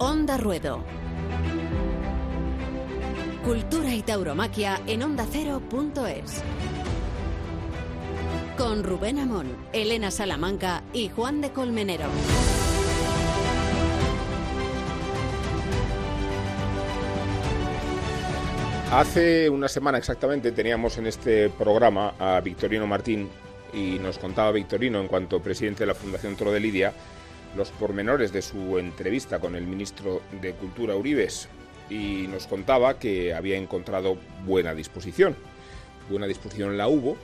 Onda Ruedo. Cultura y tauromaquia en ondacero.es. Con Rubén Amón, Elena Salamanca y Juan de Colmenero. Hace una semana exactamente teníamos en este programa a Victorino Martín y nos contaba Victorino, en cuanto presidente de la Fundación Toro de Lidia, los pormenores de su entrevista con el ministro de Cultura Uribes y nos contaba que había encontrado buena disposición. Buena disposición la hubo,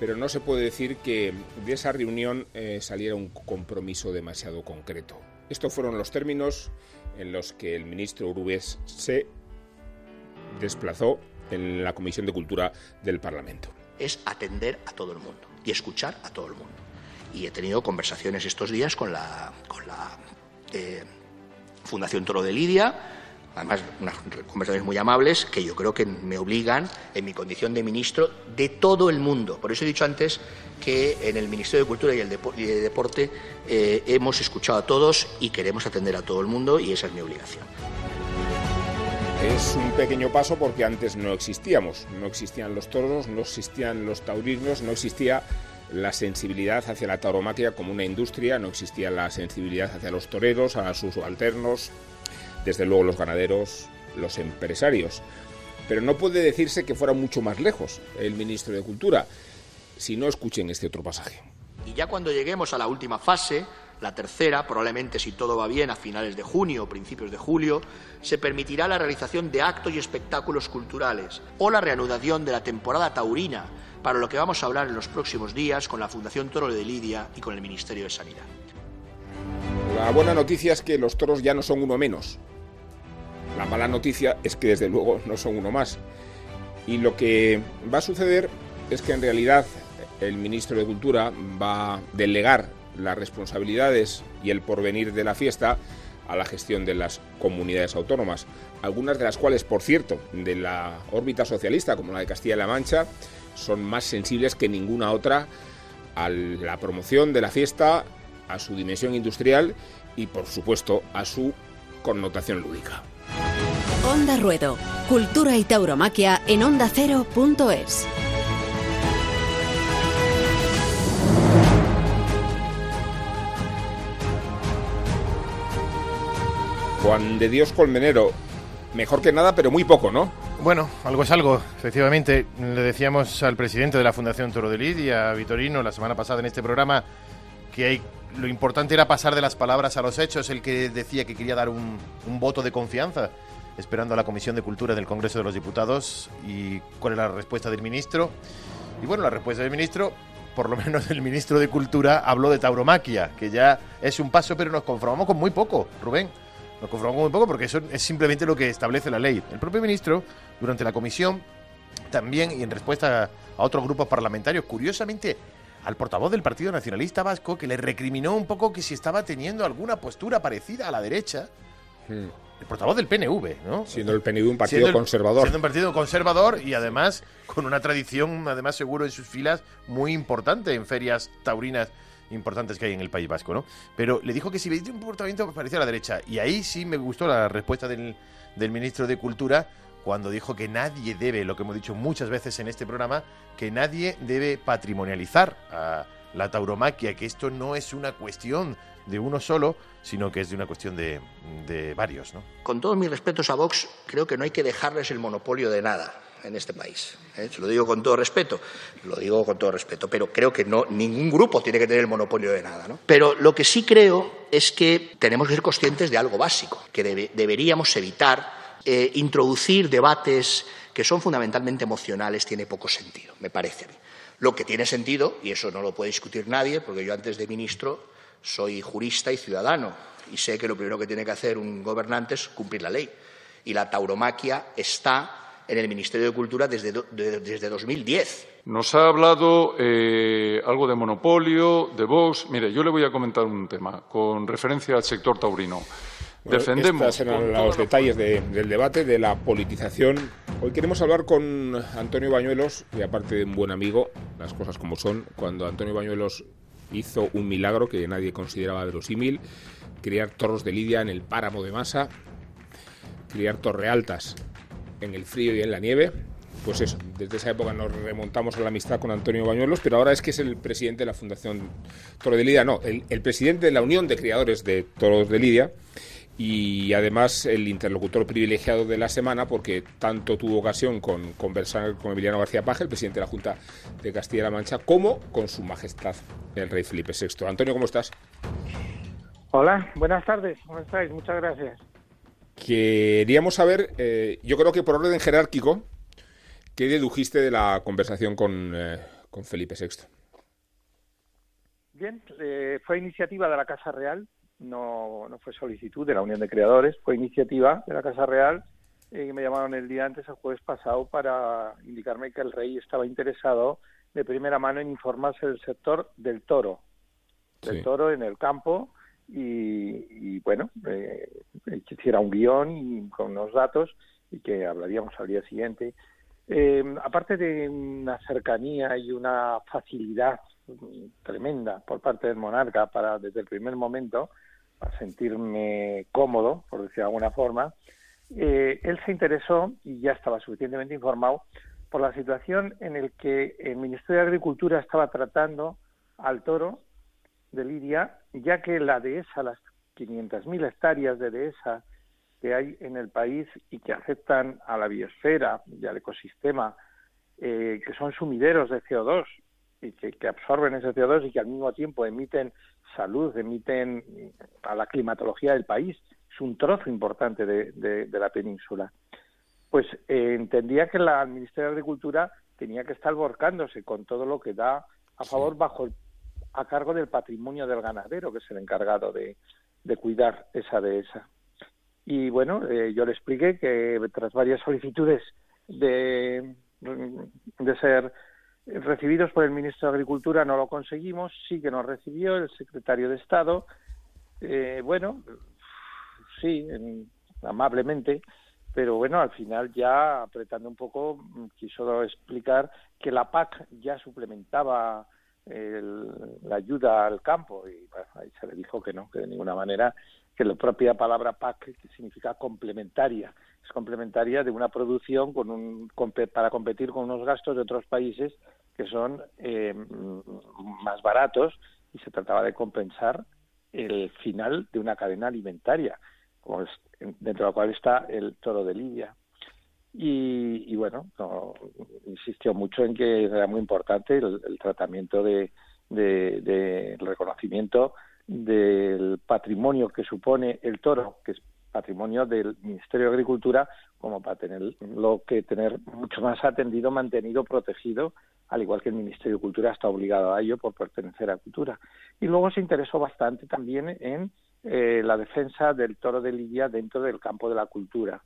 pero no se puede decir que de esa reunión eh, saliera un compromiso demasiado concreto. Estos fueron los términos en los que el ministro Uribes se desplazó en la Comisión de Cultura del Parlamento. Es atender a todo el mundo y escuchar a todo el mundo. Y he tenido conversaciones estos días con la, con la eh, Fundación Toro de Lidia, además unas conversaciones muy amables que yo creo que me obligan en mi condición de ministro de todo el mundo. Por eso he dicho antes que en el Ministerio de Cultura y el de Deporte eh, hemos escuchado a todos y queremos atender a todo el mundo y esa es mi obligación. Es un pequeño paso porque antes no existíamos, no existían los toros, no existían los taurinos, no existía la sensibilidad hacia la tauromaquia como una industria, no existía la sensibilidad hacia los toreros, a sus subalternos, desde luego los ganaderos, los empresarios. Pero no puede decirse que fuera mucho más lejos el ministro de Cultura, si no escuchen este otro pasaje. Y ya cuando lleguemos a la última fase, la tercera, probablemente si todo va bien a finales de junio o principios de julio, se permitirá la realización de actos y espectáculos culturales o la reanudación de la temporada taurina, para lo que vamos a hablar en los próximos días con la Fundación Toro de Lidia y con el Ministerio de Sanidad. La buena noticia es que los toros ya no son uno menos. La mala noticia es que desde luego no son uno más. Y lo que va a suceder es que en realidad el ministro de Cultura va a delegar las responsabilidades y el porvenir de la fiesta a la gestión de las comunidades autónomas, algunas de las cuales, por cierto, de la órbita socialista, como la de Castilla-La Mancha, son más sensibles que ninguna otra a la promoción de la fiesta, a su dimensión industrial y, por supuesto, a su connotación lúdica. Onda Ruedo, Cultura y Tauromaquia en ondacero.es. Juan de Dios Colmenero, mejor que nada, pero muy poco, ¿no? Bueno, algo es algo, efectivamente. Le decíamos al presidente de la Fundación Toro de Lidia, a Vitorino, la semana pasada en este programa, que hay, lo importante era pasar de las palabras a los hechos. El que decía que quería dar un, un voto de confianza, esperando a la Comisión de Cultura del Congreso de los Diputados. ¿Y cuál es la respuesta del ministro? Y bueno, la respuesta del ministro por lo menos el ministro de Cultura habló de tauromaquia, que ya es un paso, pero nos conformamos con muy poco, Rubén. Nos conformamos muy poco porque eso es simplemente lo que establece la ley. El propio ministro, durante la comisión, también y en respuesta a otros grupos parlamentarios, curiosamente al portavoz del Partido Nacionalista Vasco, que le recriminó un poco que si estaba teniendo alguna postura parecida a la derecha. Hmm. El portavoz del PNV, ¿no? Siendo el PNV un partido conservador. Siendo un partido conservador y además con una tradición, además seguro en sus filas, muy importante en ferias taurinas importantes que hay en el País Vasco, ¿no? Pero le dijo que si veía un comportamiento parecía a la derecha. Y ahí sí me gustó la respuesta del, del ministro de Cultura cuando dijo que nadie debe, lo que hemos dicho muchas veces en este programa, que nadie debe patrimonializar a la tauromaquia, que esto no es una cuestión de uno solo, sino que es de una cuestión de, de varios. ¿no? Con todos mis respetos a Vox, creo que no hay que dejarles el monopolio de nada en este país. ¿eh? Se lo digo con todo respeto, lo digo con todo respeto, pero creo que no, ningún grupo tiene que tener el monopolio de nada. ¿no? Pero lo que sí creo es que tenemos que ser conscientes de algo básico, que deberíamos evitar eh, introducir debates que son fundamentalmente emocionales, tiene poco sentido, me parece a mí. Lo que tiene sentido, y eso no lo puede discutir nadie, porque yo antes de ministro soy jurista y ciudadano, y sé que lo primero que tiene que hacer un gobernante es cumplir la ley. Y la tauromaquia está en el Ministerio de Cultura desde, desde 2010. Nos ha hablado eh, algo de monopolio, de Vox. Mire, yo le voy a comentar un tema con referencia al sector taurino. Defendemos. Estos eran los detalles del debate, de la politización. Hoy queremos hablar con Antonio Bañuelos, y aparte de un buen amigo, las cosas como son, cuando Antonio Bañuelos hizo un milagro que nadie consideraba verosímil, criar toros de lidia en el páramo de masa, criar torrealtas en el frío y en la nieve. Pues eso, desde esa época nos remontamos a la amistad con Antonio Bañuelos, pero ahora es que es el presidente de la Fundación Toro de Lidia, no, el, el presidente de la Unión de Criadores de Toros de Lidia y además el interlocutor privilegiado de la semana porque tanto tuvo ocasión con conversar con Emiliano García Paje, el presidente de la Junta de Castilla-La Mancha, como con su majestad el rey Felipe VI. Antonio, ¿cómo estás? Hola, buenas tardes, ¿cómo estáis? Muchas gracias. Queríamos saber, eh, yo creo que por orden jerárquico, ¿qué dedujiste de la conversación con, eh, con Felipe VI? Bien, eh, fue iniciativa de la Casa Real, no, no fue solicitud de la Unión de Creadores, fue iniciativa de la Casa Real y me llamaron el día antes, el jueves pasado, para indicarme que el rey estaba interesado de primera mano en informarse del sector del toro, del toro en el campo y, bueno, eh, que hiciera un guion y con unos datos y que hablaríamos al día siguiente. Eh, aparte de una cercanía y una facilidad tremenda por parte del monarca para desde el primer momento a sentirme cómodo, por decir de alguna forma, eh, él se interesó y ya estaba suficientemente informado por la situación en el que el Ministerio de Agricultura estaba tratando al toro de Lidia, ya que la dehesa, las 500.000 hectáreas de dehesa que hay en el país y que afectan a la biosfera y al ecosistema, eh, que son sumideros de CO2 y que, que, absorben ese CO2 y que al mismo tiempo emiten salud, emiten a la climatología del país. Es un trozo importante de, de, la península. Pues eh, entendía que la, el Ministerio de Agricultura tenía que estar volcándose con todo lo que da a favor bajo a cargo del patrimonio del ganadero, que es el encargado de, de cuidar esa dehesa. Y bueno, eh, yo le expliqué que tras varias solicitudes de, de ser recibidos por el ministro de Agricultura no lo conseguimos, sí que nos recibió el secretario de Estado, eh, bueno, sí, amablemente, pero bueno, al final ya apretando un poco quiso explicar que la PAC ya suplementaba la ayuda al campo y ahí se le dijo que no, que de ninguna manera, que la propia palabra PAC significa complementaria, es complementaria de una producción con un, para competir con unos gastos de otros países que son eh, más baratos y se trataba de compensar el final de una cadena alimentaria, como dentro de la cual está el toro de Lidia. Y, bueno, insistió mucho en que era muy importante el, tratamiento de, de, reconocimiento del patrimonio que supone el toro, que es patrimonio del Ministerio de Agricultura, como para tenerlo que tener mucho más atendido, mantenido, protegido al igual que el Ministerio de Cultura está obligado a ello por pertenecer a Cultura. Y luego se interesó bastante también en eh, la defensa del toro de Lidia dentro del campo de la cultura.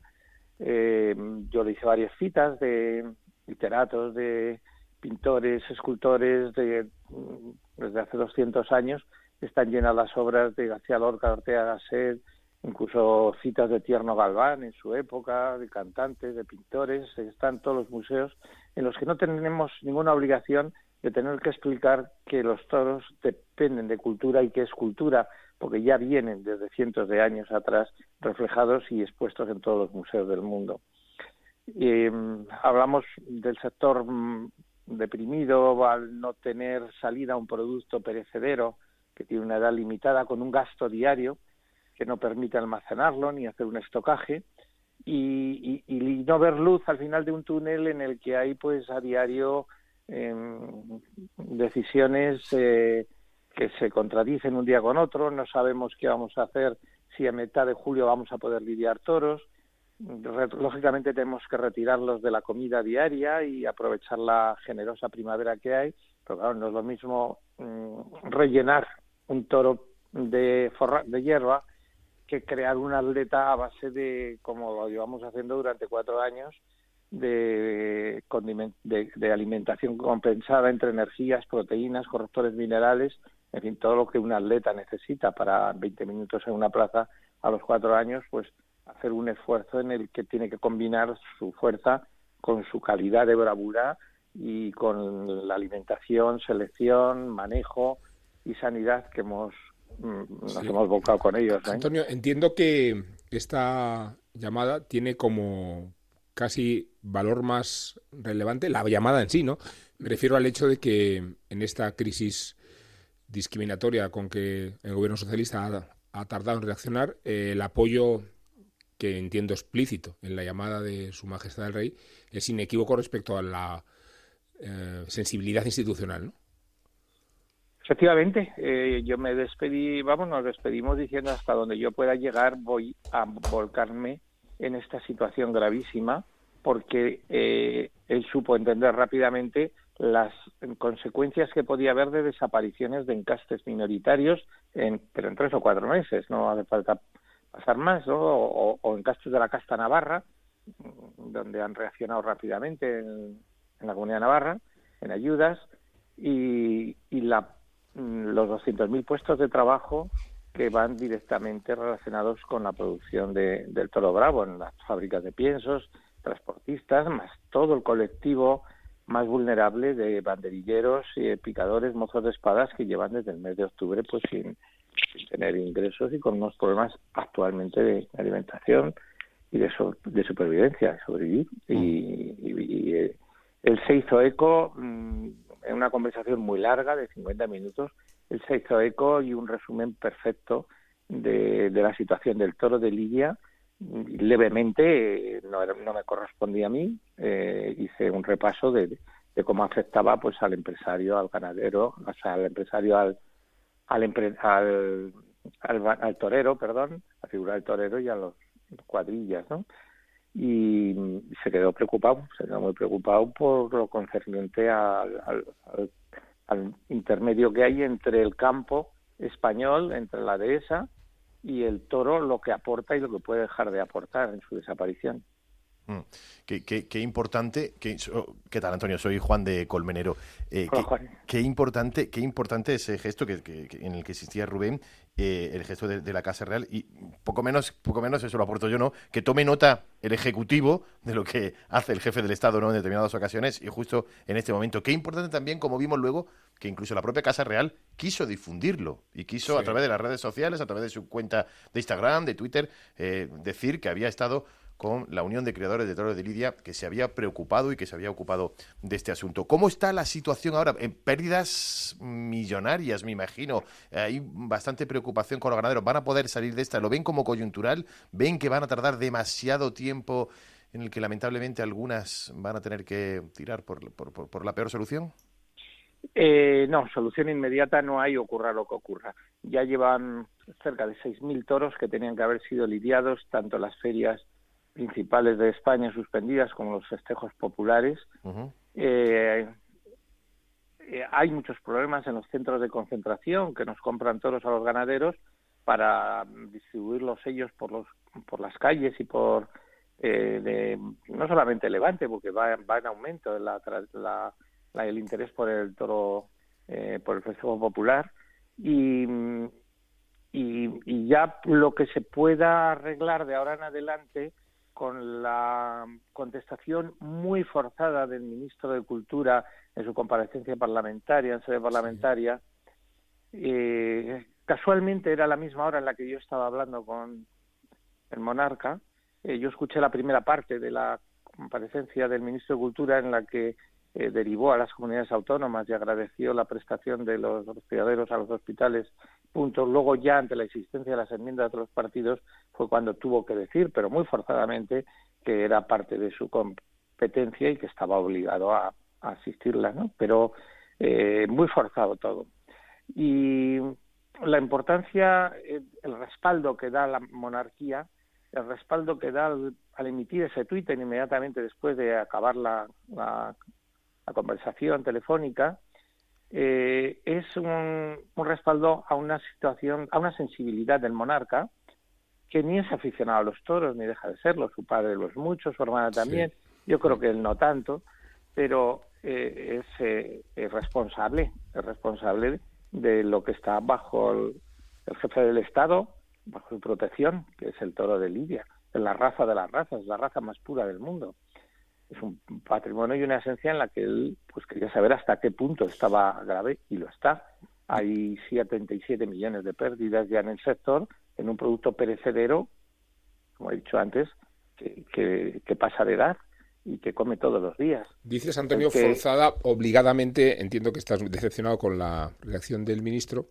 Eh, yo le hice varias citas de literatos, de pintores, escultores de, mm, desde hace 200 años. Están llenas las obras de García Lorca, Ortega Gasset, incluso citas de Tierno Galván en su época, de cantantes, de pintores, están todos los museos en los que no tenemos ninguna obligación de tener que explicar que los toros dependen de cultura y que es cultura, porque ya vienen desde cientos de años atrás reflejados y expuestos en todos los museos del mundo. Mm, hablamos del sector mm, deprimido al no tener salida un producto perecedero que tiene una edad limitada con un gasto diario que no permite almacenarlo ni hacer un estocaje y, no ver luz al final de un túnel en el que hay pues a diario em, decisiones eh, que se contradicen un día con otro, no sabemos qué vamos a hacer si a mitad de julio vamos a poder lidiar toros, lógicamente tenemos que retirarlos de la comida diaria y aprovechar la generosa primavera que hay, pero claro, no es lo mismo mm, rellenar un toro de, de hierba que crear un atleta a base de, como lo llevamos haciendo durante cuatro años, de, de, alimentación compensada entre energías, proteínas, correctores minerales, en fin, todo lo que un atleta necesita para 20 minutos en una plaza a los cuatro años, pues hacer un esfuerzo en el que tiene que combinar su fuerza con su calidad de bravura y con la alimentación, selección, manejo y sanidad que hemos mm, nos hemos volcado con ellos. ¿eh? Antonio, entiendo que esta llamada tiene como casi valor más relevante la llamada en sí, ¿no? Me refiero al hecho de que en esta crisis discriminatoria con que el gobierno socialista ha, tardado en reaccionar, eh, el apoyo que entiendo explícito en la llamada de Su Majestad el Rey es inequívoco respecto a la eh, sensibilidad institucional, ¿no? Efectivamente, eh, yo me despedí, vamos, nos despedimos diciendo hasta donde yo pueda llegar voy a volcarme en esta situación gravísima porque él supo entender rápidamente las consecuencias que podía haber de desapariciones de encastes minoritarios, en, pero en tres o cuatro meses, no hace falta pasar más, ¿no? o, encastes de la casta navarra, donde han reaccionado rápidamente en, en la comunidad navarra, en ayudas, y, y la Mm, los 200.000 puestos de trabajo que van directamente relacionados con la producción de, del toro bravo en las fábricas de piensos, transportistas, más todo el colectivo más vulnerable de banderilleros, y picadores, mozos de espadas que llevan desde el mes de octubre pues sin, tener ingresos y con unos problemas actualmente de alimentación y de, de supervivencia, de sobrevivir. Y, y, eh, él se hizo eco mm, en una conversación muy larga de 50 minutos, él se hizo eco y un resumen perfecto de, la situación del toro de Lidia. Levemente, no, no me correspondía a mí, eh, hice un repaso de, cómo afectaba pues al empresario, al ganadero, o sea, al empresario, al, al, al, torero, perdón, a figura del torero y a los cuadrillas, y se quedó preocupado, se quedó muy preocupado por lo concerniente al, al, intermedio que hay entre el campo español, entre la dehesa y el toro, lo que aporta y lo que puede dejar de aportar en su desaparición. Mm. Qué, importante, qué, ¿qué, tal Antonio? Soy Juan de Colmenero. Eh, qué, importante, qué importante ese gesto que, en el que existía Rubén, eh, el gesto de, la Casa Real, y poco menos, poco menos, eso lo aporto yo, ¿no? Que tome nota el Ejecutivo de lo que hace el jefe del Estado ¿no? en determinadas ocasiones, y justo en este momento. Qué importante también, como vimos luego, que incluso la propia Casa Real quiso difundirlo, y quiso a través de las redes sociales, a través de su cuenta de Instagram, de Twitter, eh, decir que había estado con la Unión de Creadores de Toros de Lidia, que se había preocupado y que se había ocupado de este asunto. ¿Cómo está la situación ahora? En pérdidas millonarias, me imagino. Hay bastante preocupación con los ganaderos. ¿Van a poder salir de esta? ¿Lo ven como coyuntural? ¿Ven que van a tardar demasiado tiempo en el que lamentablemente algunas van a tener que tirar por, la peor solución? Eh, no, solución inmediata no hay, ocurra lo que ocurra. Ya llevan cerca de 6.000 toros que tenían que haber sido lidiados, tanto las ferias principales de España suspendidas, como los festejos populares. Eh, eh, hay muchos problemas en los centros de concentración que nos compran toros a los ganaderos para distribuirlos ellos por los por las calles y por eh, no solamente Levante porque va, va en aumento la, el interés por el toro por el festejo popular y, y, y ya lo que se pueda arreglar de ahora en adelante con la contestación muy forzada del ministro de Cultura en su comparecencia parlamentaria, en sede parlamentaria. Eh, casualmente era la misma hora en la que yo estaba hablando con el monarca. Eh, yo escuché la primera parte de la comparecencia del ministro de Cultura en la que eh, derivó a las comunidades autónomas y agradeció la prestación de los criaderos a los hospitales punto. Luego ya ante la existencia de las enmiendas de los partidos fue cuando tuvo que decir, pero muy forzadamente, que era parte de su competencia y que estaba obligado a, asistirla, ¿no? Pero eh, muy forzado todo. Y la importancia, eh, el respaldo que da la monarquía, el respaldo que da al, emitir ese Twitter inmediatamente después de acabar la conversación telefónica, eh, es un, respaldo a una situación, a una sensibilidad del monarca que ni es aficionado a los toros ni deja de serlo. Su padre lo es mucho, su hermana también. Yo creo que él no tanto, pero eh, eh, es, responsable, es responsable de lo que está bajo el, jefe del Estado, bajo su protección, que es el toro de Lidia, es la raza de las razas, la raza más pura del mundo es un patrimonio y una esencia en la que él pues quería saber hasta qué punto estaba grave y lo está hay 77 millones de pérdidas ya en el sector, en un producto perecedero, como he dicho antes, que, que, pasa de edad y que come todos los días. Dices, Antonio, forzada, obligadamente, entiendo que estás decepcionado con la reacción del ministro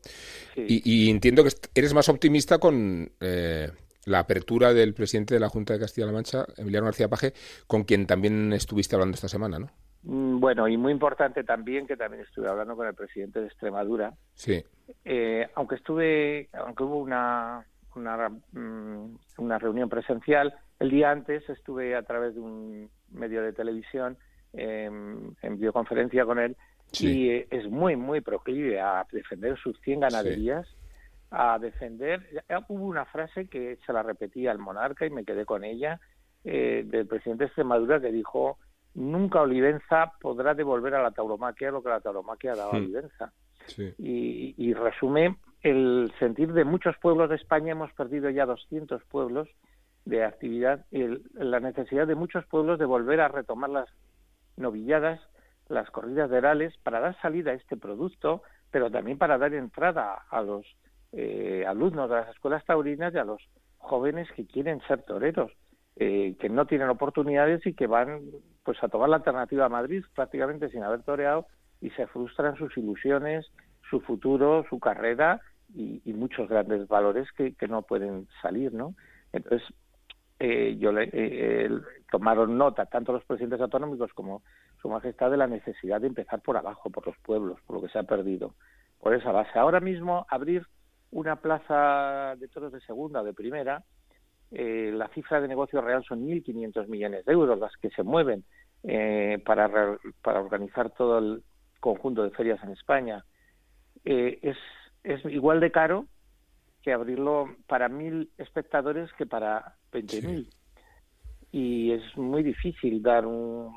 y, entiendo que eres más optimista con eh, la apertura del presidente de la Junta de Castilla-La Mancha, Emiliano García Paje, con quien también estuviste hablando esta semana, ¿no? Mm, bueno, y muy importante también que también estuve hablando con el presidente de Extremadura. Sí. Eh, aunque estuve, aunque hubo una, una, mm, una reunión presencial, el día antes estuve a través de un medio de televisión en videoconferencia con él y eh, es muy, muy proclive a defender sus 100 ganaderías, a defender... Hubo una frase que se la repetía al monarca y me quedé con ella, eh, del presidente de Extremadura que dijo nunca Olivenza podrá devolver a la tauromaquia lo que la tauromaquia ha dado a hmm. Olivenza. Y, y, resume el sentir de muchos pueblos de España. Hemos perdido ya 200 pueblos de actividad, y la necesidad de muchos pueblos de volver a retomar las novilladas, las corridas de herales, para dar salida a este producto, pero también para dar entrada a los eh, alumnos de las escuelas taurinas y a los jóvenes que quieren ser toreros, eh, que no tienen oportunidades y que van pues a tomar la alternativa a Madrid prácticamente sin haber toreado y se frustran sus ilusiones, su futuro, su carrera y, muchos grandes valores que, no pueden salir, ¿no? Entonces, eh, yo le, eh, tomaron nota, tanto los presidentes autonómicos como su majestad, de la necesidad de empezar por abajo, por los pueblos, por lo que se ha perdido, por esa base. Ahora mismo, abrir una plaza de toros de segunda o de primera, eh, la cifra de negocio real son 1.500 millones de euros, las que se mueven eh, para, para organizar todo el conjunto de ferias en España. Eh, es, es igual de caro que abrirlo para mil espectadores que para 20.000. Y es muy difícil dar un,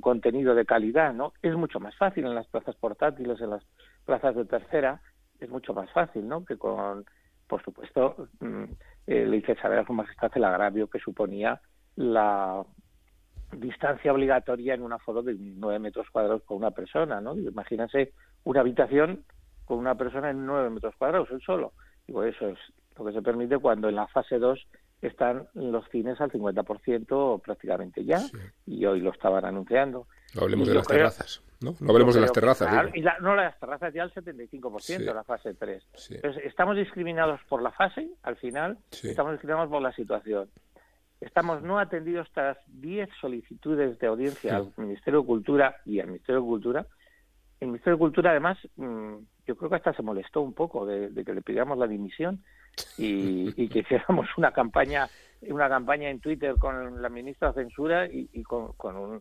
contenido de calidad, ¿no? Es mucho más fácil en las plazas portátiles, en las plazas de tercera, es mucho más fácil, ¿no? Que con, por supuesto, mm, eh, le hice saber a su majestad el agravio que suponía la distancia obligatoria en un aforo de nueve metros cuadrados por una persona, ¿no? Imagínense una habitación con una persona en nueve metros cuadrados, él solo. Digo, eso es lo que se permite cuando en la fase 2 están los cines al 50% prácticamente ya, y hoy lo estaban anunciando. No hablemos de las terrazas, ¿no? No hablemos de las terrazas. y no, las terrazas ya al 75%, la fase 3. Entonces, estamos discriminados por la fase, al final, estamos discriminados por la situación. Estamos no atendidos tras 10 solicitudes de audiencia al Ministerio de Cultura y al Ministerio de Cultura. El Ministerio de Cultura, además, mm, yo creo que hasta se molestó un poco de, que le pidiéramos la dimisión y, que hiciéramos una campaña una campaña en Twitter con la ministra de Censura y, con, con,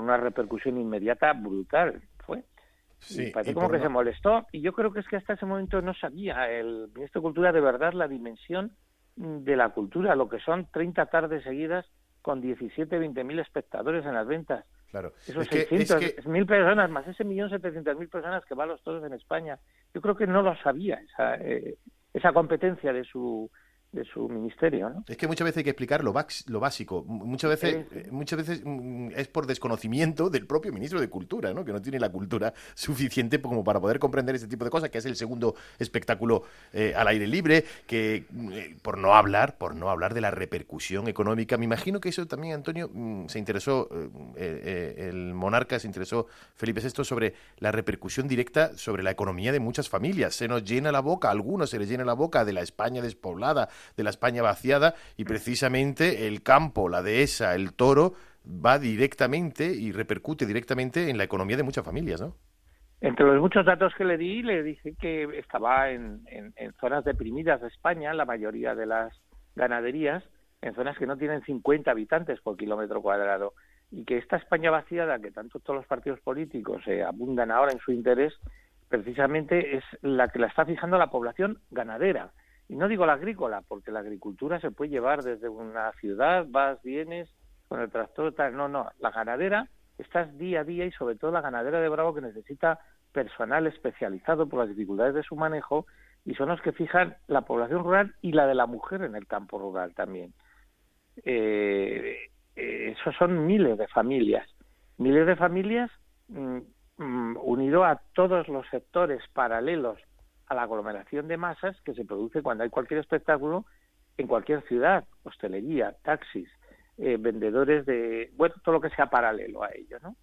una repercusión inmediata brutal fue sí, parece como que se molestó y yo creo que es que hasta ese momento no sabía el ministro de Cultura de verdad la dimensión de la cultura lo que son 30 tardes seguidas con 17, 20 mil espectadores en las ventas Claro. Esos es mil personas, más ese millón setecientos mil personas que van los toros en España. Yo creo que no lo sabía esa, eh, esa competencia de su de su ministerio. ¿no? Es que muchas veces hay que explicar lo, lo básico. Muchas veces, eh, muchas veces mm, es por desconocimiento del propio ministro de Cultura, ¿no? que no tiene la cultura suficiente como para poder comprender este tipo de cosas, que es el segundo espectáculo eh, al aire libre, que mm, eh, por no hablar, por no hablar de la repercusión económica, me imagino que eso también, Antonio, mm, se interesó, el monarca se interesó, Felipe VI, sobre la repercusión directa sobre la economía de muchas familias. Se nos llena la boca, a algunos se les llena la boca de la España despoblada, de la España vaciada y precisamente el campo, la dehesa, el toro va directamente y repercute directamente en la economía de muchas familias, ¿no? Entre los muchos datos que le di, le dije que estaba en, zonas deprimidas de España, la mayoría de las ganaderías, en zonas que no tienen 50 habitantes por kilómetro cuadrado, y que esta España vaciada, que tanto todos los partidos políticos eh, abundan ahora en su interés, precisamente es la que la está fijando la población ganadera. Y no digo la agrícola, porque la agricultura se puede llevar desde una ciudad, vas, vienes, con el tractor, tal. No, no, la ganadera, estás día a día y sobre todo la ganadera de Bravo que necesita personal especializado por las dificultades de su manejo y son los que fijan la población rural y la de la mujer en el campo rural también. Eh, eh esos son miles de familias, miles de familias mm, mm, unido a todos los sectores paralelos a la aglomeración de masas que se produce cuando hay cualquier espectáculo en cualquier ciudad, hostelería, taxis, eh, vendedores de, bueno, todo lo que sea paralelo a ello, ¿no?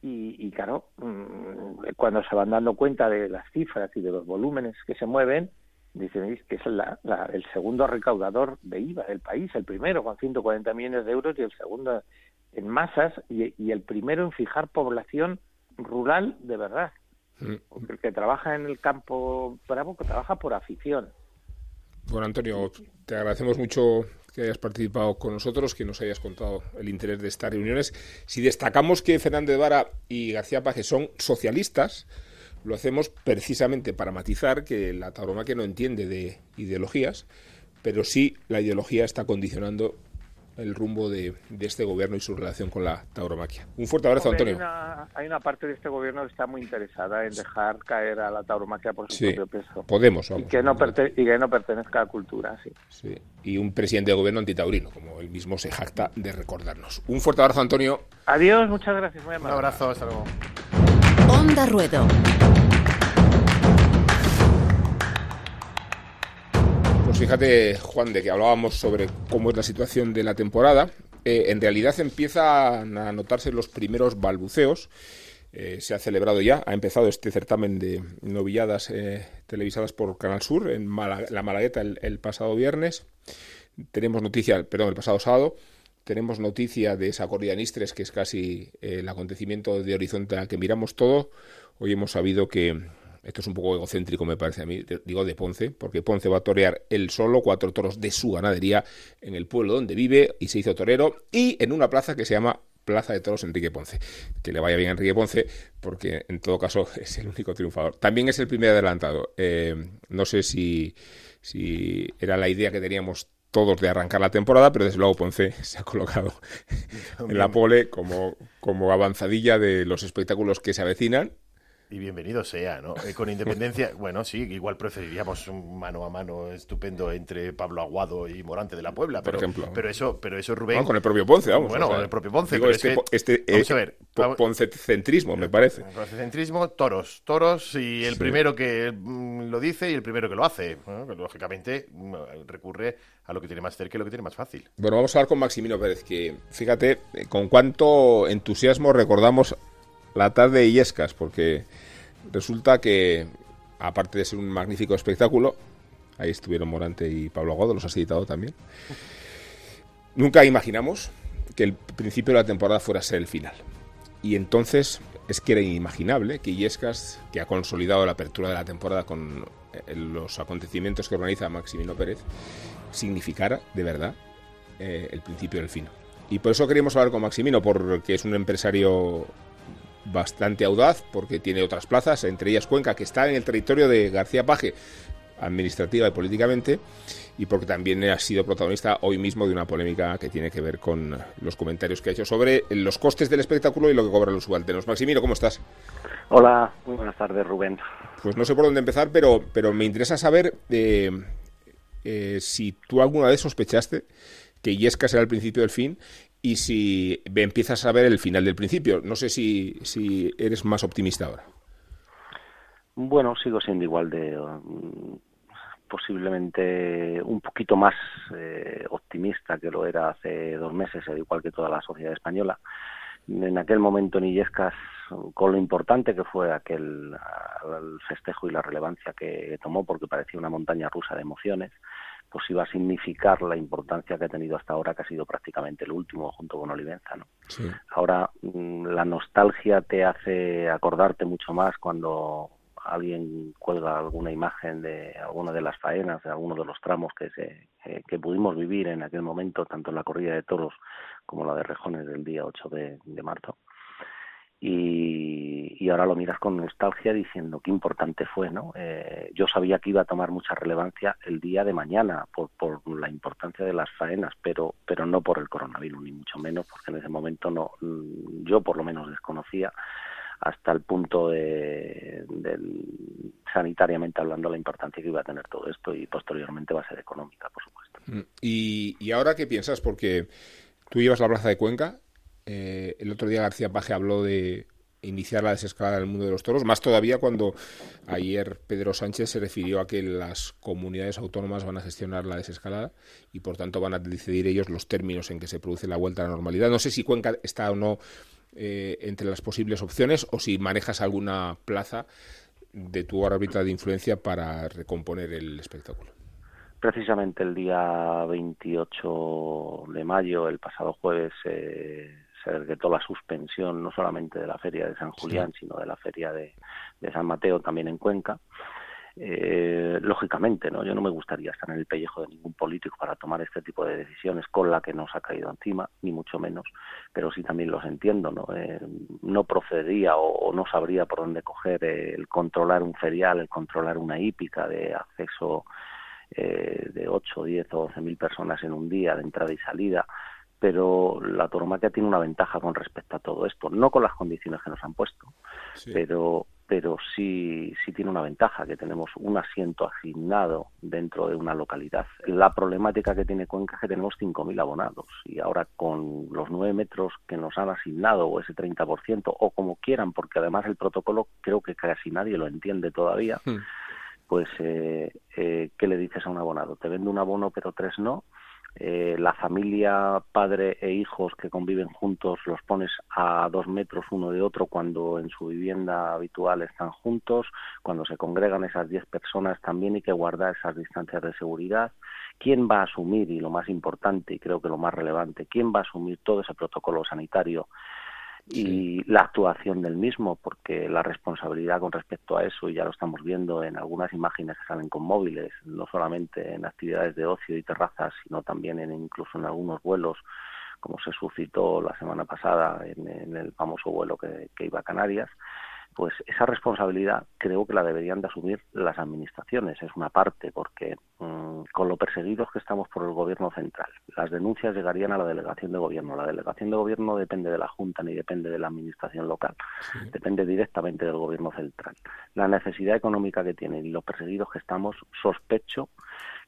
Y, claro, mm, cuando se van dando cuenta de las cifras y de los volúmenes que se mueven, dicen que es el segundo recaudador de IVA del país, el primero con 140 millones de euros y el segundo en masas y, el primero en fijar población rural de verdad. Mm. Porque el que trabaja en el campo bravo que trabaja por afición. Bueno, Antonio, te agradecemos mucho que hayas participado con nosotros, que nos hayas contado el interés de estas reuniones. Si destacamos que Fernández Vara y García Paje son socialistas, lo hacemos precisamente para matizar que la tauromaquia no entiende de ideologías, pero sí la ideología está condicionando el rumbo de, este gobierno y su relación con la tauromaquia. Un fuerte abrazo, Antonio. Hay una, parte de este gobierno que está muy interesada en dejar caer a la tauromaquia por su propio peso. Podemos, y, que no y que no pertenezca a la cultura, sí. sí. Y un presidente de gobierno antitaurino, como él mismo se jacta de recordarnos. Un fuerte abrazo, Antonio. Adiós, muchas gracias. Un abrazo, hasta luego. Onda Ruedo. Fíjate, Juan, de que hablábamos sobre cómo es la situación de la temporada. Eh, en realidad empiezan a notarse los primeros balbuceos. Eh, se ha celebrado ya, ha empezado este certamen de novilladas eh, televisadas por Canal Sur en la Malagueta el, pasado viernes. Tenemos noticia, perdón, el pasado sábado. Tenemos noticia de esa corrida Nistres, que es casi el acontecimiento de horizonte al que miramos todo. Hoy hemos sabido que esto es un poco egocéntrico, me parece a mí, digo de Ponce, porque Ponce va a torear él solo cuatro toros de su ganadería en el pueblo donde vive y se hizo torero y en una plaza que se llama Plaza de Toros Enrique Ponce. Que le vaya bien a Enrique Ponce, porque en todo caso es el único triunfador. También es el primer adelantado. Eh, no sé si, si era la idea que teníamos todos de arrancar la temporada, pero desde luego Ponce se ha colocado en la pole como, como avanzadilla de los espectáculos que se avecinan y bienvenido sea, ¿no? Eh, con independencia, bueno, sí, igual preferiríamos un mano a mano estupendo entre Pablo Aguado y Morante de la Puebla, pero, por ejemplo. Pero eso, pero eso Rubén. con el propio Ponce, vamos. Bueno, con el propio Ponce. Digo, este, este vamos a ver, Poncecentrismo, me parece. Poncecentrismo, toros, toros, y el primero que mm, lo dice y el primero que lo hace. lógicamente mm, recurre a lo que tiene más cerca y lo que tiene más fácil. Bueno, vamos a hablar con Maximino Pérez, que fíjate eh, con cuánto entusiasmo recordamos la tarde de Illescas, porque resulta que, aparte de ser un magnífico espectáculo, ahí estuvieron Morante y Pablo Aguado, los has editado también, nunca imaginamos que el principio de la temporada fuera a ser el final. Y entonces es que era inimaginable que Illescas, que ha consolidado la apertura de la temporada con eh, los acontecimientos que organiza Maximino Pérez, significara de verdad eh, el principio del fin. Y por eso queríamos hablar con Maximino, porque es un empresario bastante audaz porque tiene otras plazas, entre ellas Cuenca, que está en el territorio de García Paje, administrativa y políticamente, y porque también ha sido protagonista hoy mismo de una polémica que tiene que ver con los comentarios que ha hecho sobre los costes del espectáculo y lo que cobran los subalternos. Maximino, ¿cómo estás? Hola, muy buenas tardes, Rubén. Pues no sé por dónde empezar, pero, pero me interesa saber eh, eh, si tú alguna vez sospechaste que Yesca será el principio del fin y si empiezas a ver el final del principio. No sé si, si eres más optimista ahora. Bueno, sigo siendo igual de mm, posiblemente un poquito más eh, optimista que lo era hace dos meses, al igual que toda la sociedad española. En aquel momento Nillescas, con lo importante que fue aquel el festejo y la relevancia que tomó, porque parecía una montaña rusa de emociones, pues iba a significar la importancia que ha tenido hasta ahora, que ha sido prácticamente el último junto con Olivenza. ¿no? Ahora mm, la nostalgia te hace acordarte mucho más cuando alguien cuelga alguna imagen de alguna de las faenas, de alguno de los tramos que, se, que pudimos vivir en aquel momento, tanto en la corrida de toros como la de rejones del día 8 de marzo y, ahora lo miras con nostalgia diciendo qué importante fue, ¿no? Eh, yo sabía que iba a tomar mucha relevancia el día de mañana por, por la importancia de las faenas, pero, pero no por el coronavirus, ni mucho menos, porque en ese momento no, yo por lo menos desconocía hasta el punto de, sanitariamente hablando la importancia que iba a tener todo esto y posteriormente va a ser económica, por supuesto. Mm, ¿Y, y ahora qué piensas? Porque tú llevas la plaza de Cuenca, eh, el otro día García Paje habló de iniciar la desescalada del mundo de los toros, más todavía cuando ayer Pedro Sánchez se refirió a que las comunidades autónomas van a gestionar la desescalada y por tanto van a decidir ellos los términos en que se produce la vuelta a la normalidad. No sé si Cuenca está o no eh, entre las posibles opciones o si manejas alguna plaza de tu órbita de influencia para recomponer el espectáculo. Precisamente el día 28 de mayo, el pasado jueves, eh, se decretó la suspensión no solamente de la feria de San Julián, sino de la feria de, San Mateo también en Cuenca. Eh, lógicamente, ¿no? Yo no me gustaría estar en el pellejo de ningún político para tomar este tipo de decisiones con la que nos ha caído encima, ni mucho menos, pero sí también los entiendo, ¿no? Eh, no procedería o, no sabría por dónde coger el controlar un ferial, el controlar una hípica de acceso eh, de 8, 10 o 12 mil personas en un día de entrada y salida, pero la tauromaquia tiene una ventaja con respecto a todo esto, no con las condiciones que nos han puesto, pero pero sí, sí tiene una ventaja, que tenemos un asiento asignado dentro de una localidad. La problemática que tiene Cuenca es que tenemos 5.000 abonados y ahora con los 9 metros que nos han asignado o ese 30% o como quieran, porque además el protocolo creo que casi nadie lo entiende todavía, hmm. pues eh, eh, ¿qué le dices a un abonado? Te vendo un abono pero tres no eh, la familia, padre e hijos que conviven juntos los pones a dos metros uno de otro cuando en su vivienda habitual están juntos, cuando se congregan esas diez personas también hay que guardar esas distancias de seguridad. ¿Quién va a asumir, y lo más importante y creo que lo más relevante, quién va a asumir todo ese protocolo sanitario y la actuación del mismo, porque la responsabilidad con respecto a eso, y ya lo estamos viendo en algunas imágenes que salen con móviles, no solamente en actividades de ocio y terrazas, sino también en, incluso en algunos vuelos, como se suscitó la semana pasada en, el famoso vuelo que iba a Canarias, pues esa responsabilidad creo que la deberían de asumir las administraciones. Es una parte, porque mm, con lo perseguidos que estamos por el gobierno central, las denuncias llegarían a la delegación de gobierno. La delegación de gobierno depende de la Junta ni depende de la administración local, depende directamente del gobierno central. La necesidad económica que tienen y los perseguidos que estamos, sospecho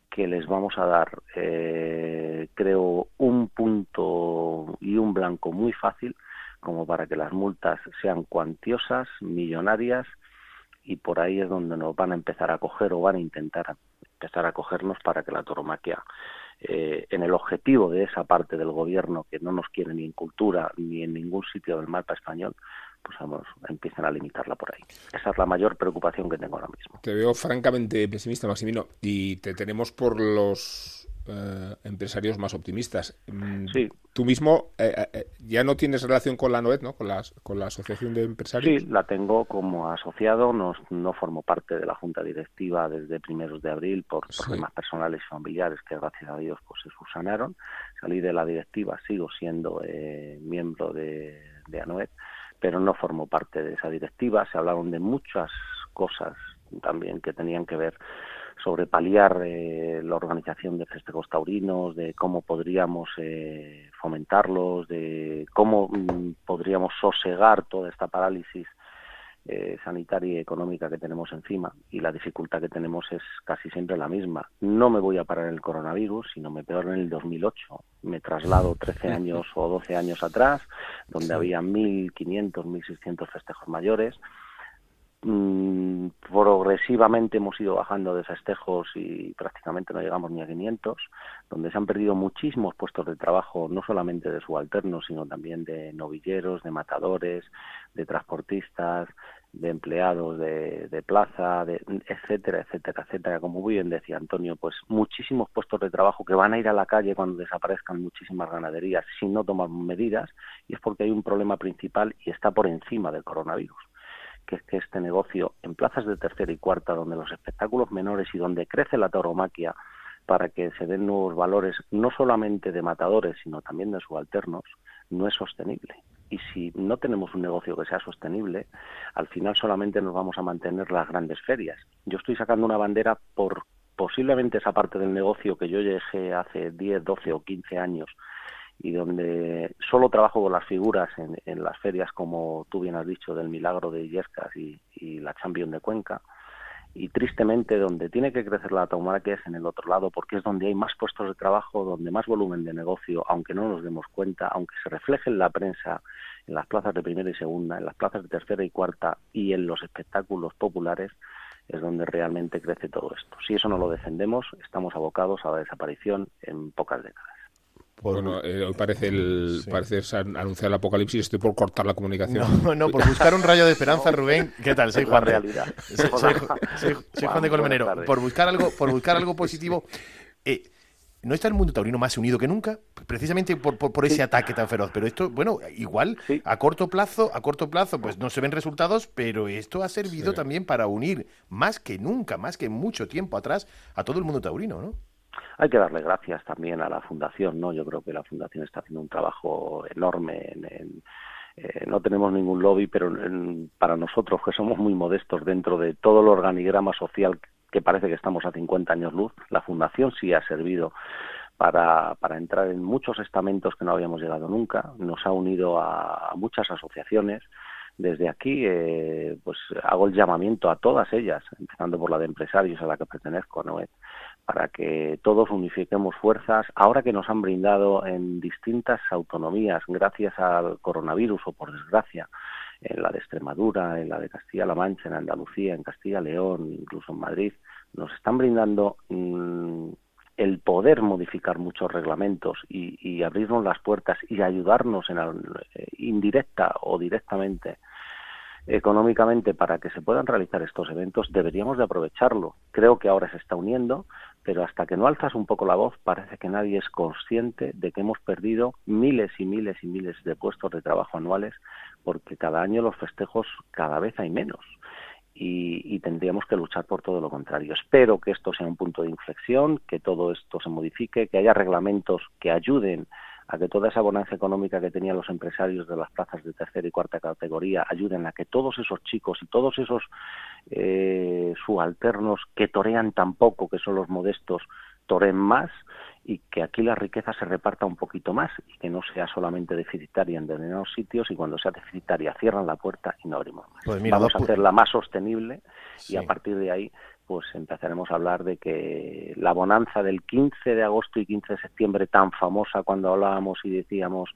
que les vamos a dar, eh, creo, un punto y un blanco muy fácil como para que las multas sean cuantiosas, millonarias, y por ahí es donde nos van a empezar a coger o van a intentar empezar a cogernos para que la toromaquia, eh, en el objetivo de esa parte del gobierno que no nos quiere ni en cultura ni en ningún sitio del mapa español, pues vamos, empiecen a limitarla por ahí. Esa es la mayor preocupación que tengo ahora mismo. Te veo francamente pesimista, Maximino, y te tenemos por los eh, empresarios más optimistas. Mm, sí. Tú mismo eh, eh, ya no tienes relación con la NOED, ¿no? Con la, con la Asociación de Empresarios. Sí, la tengo como asociado, no, no formo parte de la Junta Directiva desde primeros de abril por problemas personales y familiares que gracias a Dios pues se subsanaron. Salí de la directiva, sigo siendo miembro de, de ANOED, pero no formo parte de esa directiva. Se hablaron de muchas cosas también que tenían que ver sobre paliar eh, la organización de festejos taurinos, de cómo podríamos eh, fomentarlos, de cómo mm, podríamos sosegar toda esta parálisis eh, sanitaria y económica que tenemos encima y la dificultad que tenemos es casi siempre la misma. No me voy a parar en el coronavirus, sino me peor en el 2008. Me traslado 13 años o 12 años atrás, donde había 1.500, 1.600 festejos mayores Mm, progresivamente hemos ido bajando de festejos y prácticamente no llegamos ni a 500, donde se han perdido muchísimos puestos de trabajo, no solamente de subalternos, sino también de novilleros, de matadores, de transportistas, de empleados de, de plaza, de, etcétera, etcétera, etcétera. Como muy bien decía Antonio, pues muchísimos puestos de trabajo que van a ir a la calle cuando desaparezcan muchísimas ganaderías si no toman medidas, y es porque hay un problema principal y está por encima del coronavirus que es que este negocio en plazas de tercera y cuarta, donde los espectáculos menores y donde crece la tauromaquia para que se den nuevos valores, no solamente de matadores, sino también de subalternos, no es sostenible. Y si no tenemos un negocio que sea sostenible, al final solamente nos vamos a mantener las grandes ferias. Yo estoy sacando una bandera por posiblemente esa parte del negocio que yo llegué hace 10, 12 o 15 años y donde solo trabajo con las figuras en, en, las ferias, como tú bien has dicho, del Milagro de Illescas y, la Champion de Cuenca, y tristemente donde tiene que crecer la taumaquia es en el otro lado porque es donde hay más puestos de trabajo, donde más volumen de negocio, aunque no nos demos cuenta, aunque se refleje en la prensa, en las plazas de primera y segunda, en las plazas de tercera y cuarta y en los espectáculos populares, es donde realmente crece todo esto. Si eso no lo defendemos, estamos abocados a la desaparición en pocas décadas. Bueno, eh, hoy parece, el, parece anunciar el apocalipsis. Estoy por cortar la comunicación. No, no, por buscar un rayo de esperanza, Rubén. ¿Qué tal? Soy Juan. realidad. Soy, Juan de Colmenero. Por buscar algo, por buscar algo positivo. Eh, ¿No está el mundo taurino más unido que nunca? Precisamente por, por, ese ataque tan feroz. Pero esto, bueno, igual, a corto plazo, a corto plazo, pues no se ven resultados, pero esto ha servido también para unir más que nunca, más que mucho tiempo atrás, a todo el mundo taurino, ¿no? Hay que darle gracias también a la Fundación, ¿no? Yo creo que la Fundación está haciendo un trabajo enorme en, eh, no tenemos ningún lobby, pero para nosotros que somos muy modestos dentro de todo el organigrama social que parece que estamos a 50 años luz, la Fundación sí ha servido para, entrar en muchos estamentos que no habíamos llegado nunca, nos ha unido a, muchas asociaciones, desde aquí eh, pues hago el llamamiento a todas ellas, empezando por la de empresarios a la que pertenezco, ¿no? Para que todos unifiquemos fuerzas, ahora que nos han brindado en distintas autonomías, gracias al coronavirus o por desgracia, en la de Extremadura, en la de Castilla-La Mancha, en Andalucía, en Castilla-León, incluso en Madrid, nos están brindando mm, el poder modificar muchos reglamentos y, abrirnos las puertas y ayudarnos en eh, indirecta o directamente económicamente para que se puedan realizar estos eventos, deberíamos de aprovecharlo. Creo que ahora se está uniendo, pero hasta que no alzas un poco la voz parece que nadie es consciente de que hemos perdido miles y miles y miles de puestos de trabajo anuales porque cada año los festejos cada vez hay menos. Y, y, tendríamos que luchar por todo lo contrario. Espero que esto sea un punto de inflexión, que todo esto se modifique, que haya reglamentos que ayuden a que toda esa bonanza económica que tenían los empresarios de las plazas de tercera y cuarta categoría ayuden a que todos esos chicos y todos esos eh, subalternos que torean tan poco, que son los modestos, toren más y que aquí la riqueza se reparta un poquito más y que no sea solamente deficitaria en determinados sitios y cuando sea deficitaria cierran la puerta y no abrimos más. Pues Vamos a hacerla más sostenible y a partir de ahí pues empezaremos a hablar de que la bonanza del 15 de agosto y 15 de septiembre tan famosa cuando hablábamos y decíamos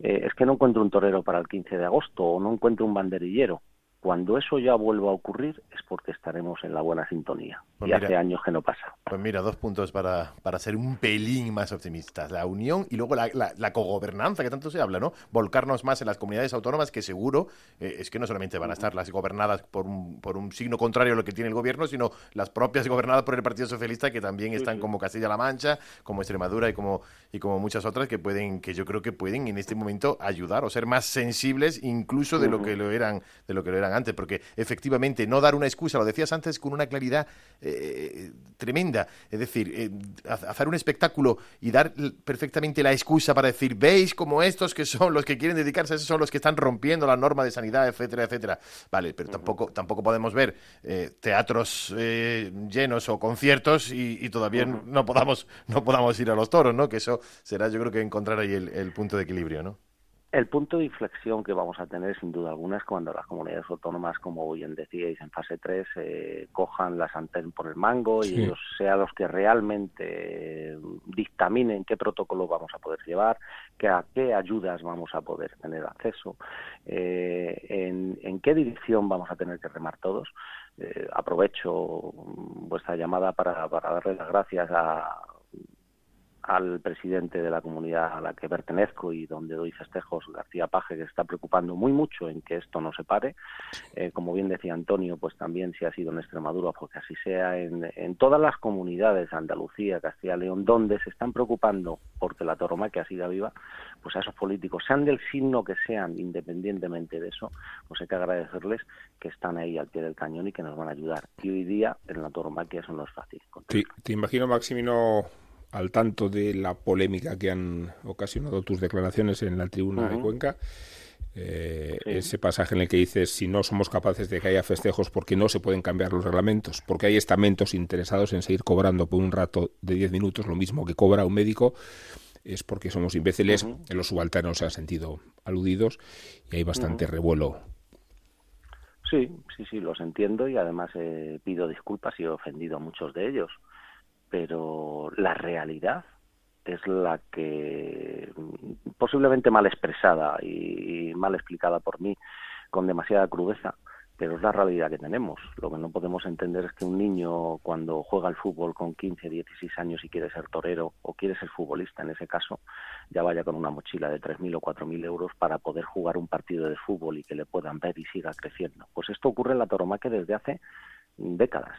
eh, es que no encuentro un torero para el 15 de agosto o no encuentro un banderillero cuando eso ya vuelva a ocurrir es porque estaremos en la buena sintonía. Pues y hace años que no pasa. Pues mira, dos puntos para, para ser un pelín más optimistas. La unión y luego la, la, cogobernanza, que tanto se habla, ¿no? Volcarnos más en las comunidades autónomas, que seguro eh, es que no solamente van a estar las gobernadas por un, por un signo contrario a lo que tiene el gobierno, sino las propias gobernadas por el Partido Socialista, que también están como Castilla-La Mancha, como Extremadura y como, y como muchas otras que pueden, que yo creo que pueden en este momento ayudar o ser más sensibles incluso de lo que lo eran, de lo que lo eran antes, porque efectivamente no dar una excusa, lo decías antes con una claridad eh, tremenda, es decir, eh, hacer un espectáculo y dar perfectamente la excusa para decir, veis como estos que son los que quieren dedicarse a eso son los que están rompiendo la norma de sanidad, etcétera, etcétera. Vale, pero tampoco, tampoco podemos ver eh, teatros llenos o conciertos y, todavía no podamos, no podamos ir a los toros, ¿no? Que eso será yo creo que encontrar ahí el, el punto de equilibrio, ¿no? El punto de inflexión que vamos a tener, sin duda alguna, es cuando las comunidades autónomas, como bien decíais, en fase 3, eh, cojan la sartén por el mango y ellos sean los que realmente dictaminen qué protocolo vamos a poder llevar, que a qué ayudas vamos a poder tener acceso, eh, en, qué dirección vamos a tener que remar todos. Eh, aprovecho vuestra llamada para, para darle las gracias a al presidente de la comunidad a la que pertenezco y donde doy festejos, García Paje, que está preocupando muy mucho en que esto no se pare. Eh, como bien decía Antonio, pues también si ha sido en Extremadura, porque así sea en, en todas las comunidades, Andalucía, Castilla y León, donde se están preocupando porque la tauromaquia siga viva, pues a esos políticos, sean del signo que sean, independientemente de eso, pues hay que agradecerles que están ahí al pie del cañón y que nos van a ayudar. Y hoy día en la tauromaquia eso no es fácil. Te imagino, Maximino, al tanto de la polémica que han ocasionado tus declaraciones en la tribuna de Cuenca. Eh, ese pasaje en el que dices si no somos capaces de que haya festejos porque no se pueden cambiar los reglamentos, porque hay estamentos interesados en seguir cobrando por un rato de 10 minutos lo mismo que cobra un médico, es porque somos imbéciles, los subalternos se han sentido aludidos y hay bastante revuelo Sí, sí, sí, los entiendo y además eh, pido disculpas y he ofendido a muchos de ellos. Pero la realidad es la que posiblemente mal expresada y mal explicada por mí con demasiada crudeza pero es la realidad que tenemos. Lo que no podemos entender es que un niño cuando juega al fútbol con 15, 16 años y quiere ser torero o quiere ser futbolista en ese caso, ya vaya con una mochila de 3.000 o 4.000 euros para poder jugar un partido de fútbol y que le puedan ver y siga creciendo. Pues esto ocurre en la toromaque desde hace décadas.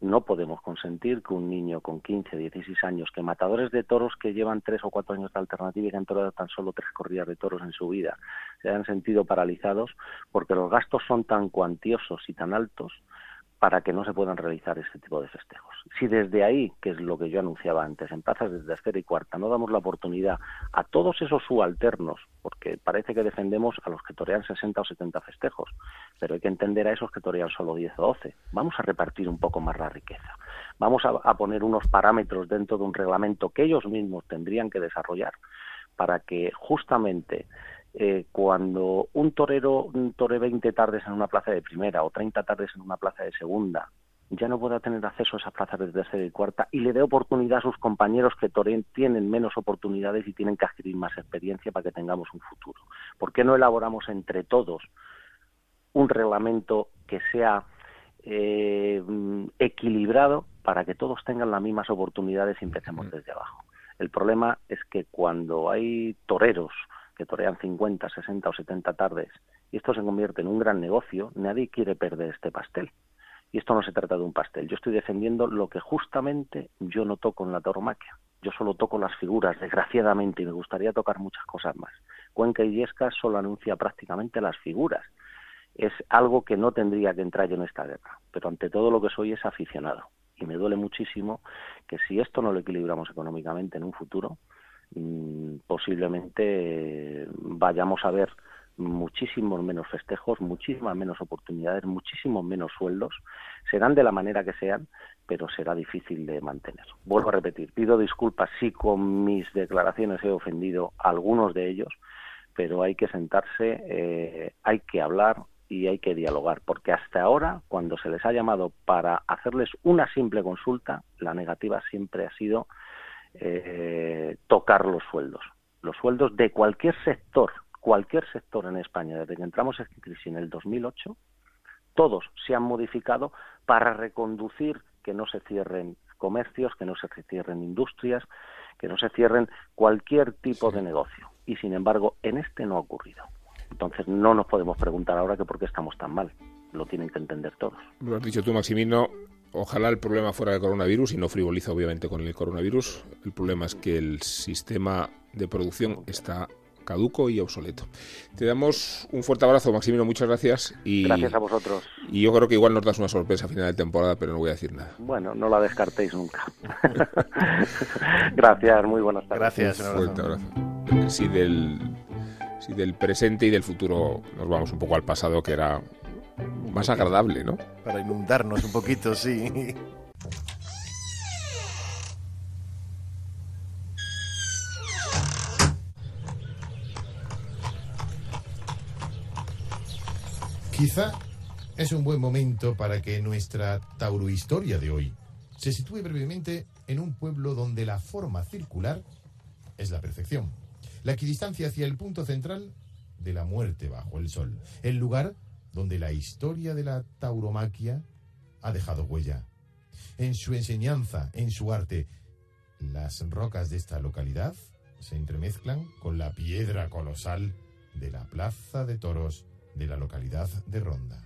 No podemos consentir que un niño con 15, 16 años, que matadores de toros que llevan tres o cuatro años de alternativa y que han torado tan solo tres corridas de toros en su vida, se hayan sentido paralizados porque los gastos son tan cuantiosos y tan altos para que no se puedan realizar ese tipo de festejos. Si desde ahí, que es lo que yo anunciaba antes, en plazas de tercera y cuarta, no damos la oportunidad a todos esos subalternos, porque parece que defendemos a los que torean 60 o 70 festejos, pero hay que entender a esos que torean solo 10 o 12. Vamos a repartir un poco más la riqueza. Vamos a poner unos parámetros dentro de un reglamento que ellos mismos tendrían que desarrollar para que justamente eh, cuando un torero tore 20 tardes en una plaza de primera o 30 tardes en una plaza de segunda, ya no pueda tener acceso a esas plazas de tercera y cuarta y le dé oportunidad a sus compañeros que toren, tienen menos oportunidades y tienen que adquirir más experiencia para que tengamos un futuro. ¿Por qué no elaboramos entre todos un reglamento que sea eh, equilibrado para que todos tengan las mismas oportunidades y empecemos desde abajo? El problema es que cuando hay toreros que torean 50, 60 o 70 tardes y esto se convierte en un gran negocio, nadie quiere perder este pastel. Y esto no se trata de un pastel. Yo estoy defendiendo lo que justamente yo no toco en la tauromaquia. Yo solo toco las figuras, desgraciadamente, y me gustaría tocar muchas cosas más. Cuenca y Yesca solo anuncia prácticamente las figuras. Es algo que no tendría que entrar yo en esta guerra. Pero ante todo lo que soy es aficionado. Y me duele muchísimo que si esto no lo equilibramos económicamente en un futuro, posiblemente vayamos a ver muchísimos menos festejos, muchísimas menos oportunidades, muchísimos menos sueldos. Serán de la manera que sean, pero será difícil de mantener. Vuelvo a repetir, pido disculpas si con mis declaraciones he ofendido a algunos de ellos, pero hay que sentarse, eh, hay que hablar y hay que dialogar, porque hasta ahora, cuando se les ha llamado para hacerles una simple consulta, la negativa siempre ha sido eh, tocar los sueldos. Los sueldos de cualquier sector, cualquier sector en España, desde que entramos en crisis en el 2008, todos se han modificado para reconducir que no se cierren comercios, que no se cierren industrias, que no se cierren cualquier tipo de negocio. Y sin embargo, en este no ha ocurrido. Entonces no nos podemos preguntar ahora que por qué estamos tan mal. Lo tienen que entender todos. Lo has dicho tú, Maximino. Ojalá el problema fuera el coronavirus y no frivoliza obviamente con el coronavirus. El problema es que el sistema de producción está caduco y obsoleto. Te damos un fuerte abrazo, Maximino, muchas gracias. Y, gracias a vosotros. Y yo creo que igual nos das una sorpresa a final de temporada, pero no voy a decir nada. Bueno, no la descartéis nunca. gracias, muy buenas tardes. Gracias. Un fuerte abrazo. Si del, si del presente y del futuro nos vamos un poco al pasado, que era más agradable, ¿no? Para inundarnos un poquito, sí. Quizá es un buen momento para que nuestra taurohistoria de hoy se sitúe brevemente en un pueblo donde la forma circular es la perfección. La equidistancia hacia el punto central de la muerte bajo el sol. El lugar donde la historia de la tauromaquia ha dejado huella. En su enseñanza, en su arte, las rocas de esta localidad se entremezclan con la piedra colosal de la Plaza de Toros de la localidad de Ronda.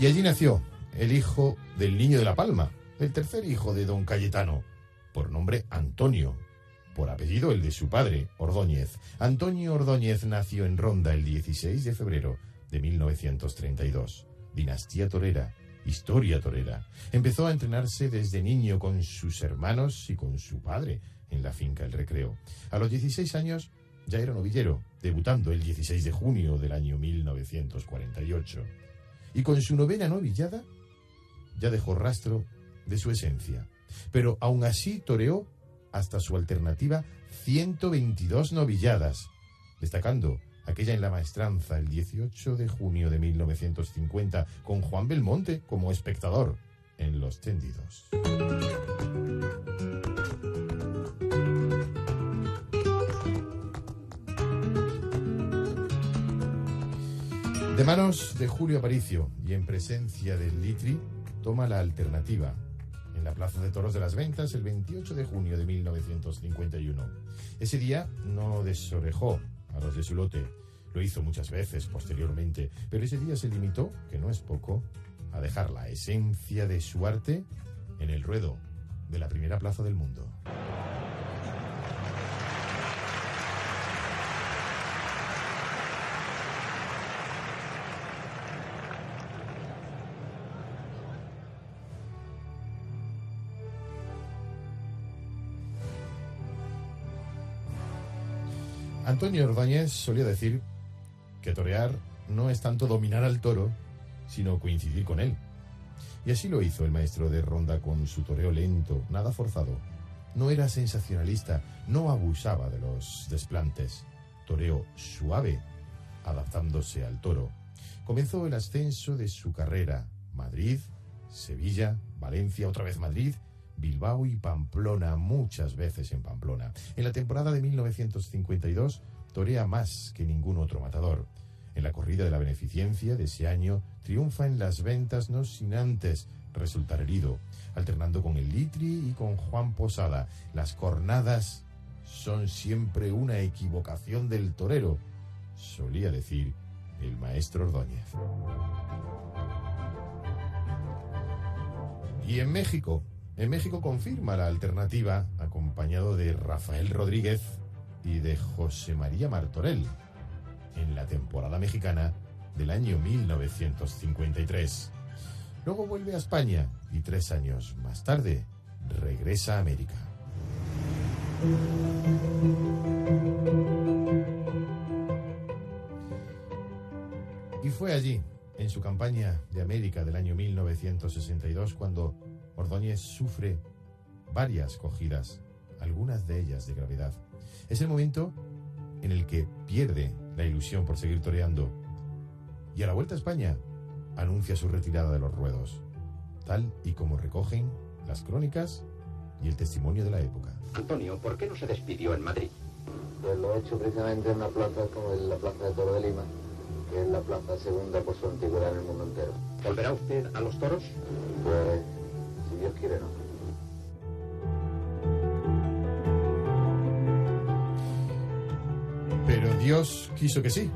Y allí nació el hijo del Niño de la Palma, el tercer hijo de don Cayetano, por nombre Antonio, por apellido el de su padre, Ordóñez. Antonio Ordóñez nació en Ronda el 16 de febrero de 1932. Dinastía torera, historia torera. Empezó a entrenarse desde niño con sus hermanos y con su padre en la finca El Recreo. A los 16 años ya era novillero, debutando el 16 de junio del año 1948. Y con su novena novillada ya dejó rastro de su esencia. Pero aún así toreó hasta su alternativa 122 novilladas, destacando aquella en la maestranza el 18 de junio de 1950 con Juan Belmonte como espectador en Los Tendidos. De manos de Julio Aparicio y en presencia del Litri, toma la alternativa la Plaza de Toros de las Ventas el 28 de junio de 1951. Ese día no desorejó a los de su lote, lo hizo muchas veces posteriormente, pero ese día se limitó, que no es poco, a dejar la esencia de su arte en el ruedo de la primera plaza del mundo. Antonio Ordóñez solía decir que torear no es tanto dominar al toro, sino coincidir con él. Y así lo hizo el maestro de ronda con su toreo lento, nada forzado. No era sensacionalista, no abusaba de los desplantes. Toreo suave, adaptándose al toro. Comenzó el ascenso de su carrera. Madrid, Sevilla, Valencia, otra vez Madrid, Bilbao y Pamplona, muchas veces en Pamplona. En la temporada de 1952 torea más que ningún otro matador. En la corrida de la beneficencia de ese año triunfa en las ventas no sin antes resultar herido, alternando con el Litri y con Juan Posada. Las cornadas son siempre una equivocación del torero, solía decir el maestro Ordóñez. Y en México, en México confirma la alternativa acompañado de Rafael Rodríguez y de José María Martorell en la temporada mexicana del año 1953. Luego vuelve a España y tres años más tarde regresa a América. Y fue allí, en su campaña de América del año 1962, cuando Ordóñez sufre varias cogidas, algunas de ellas de gravedad. Es el momento en el que pierde la ilusión por seguir toreando y a la vuelta a España anuncia su retirada de los ruedos, tal y como recogen las crónicas y el testimonio de la época. Antonio, ¿por qué no se despidió en Madrid? Pues lo he hecho precisamente en una plaza como la Plaza de Toro de Lima, que es la plaza segunda por su antigüedad en el mundo entero. ¿Volverá usted a los toros? Pues, Pero Dios quiso que sí.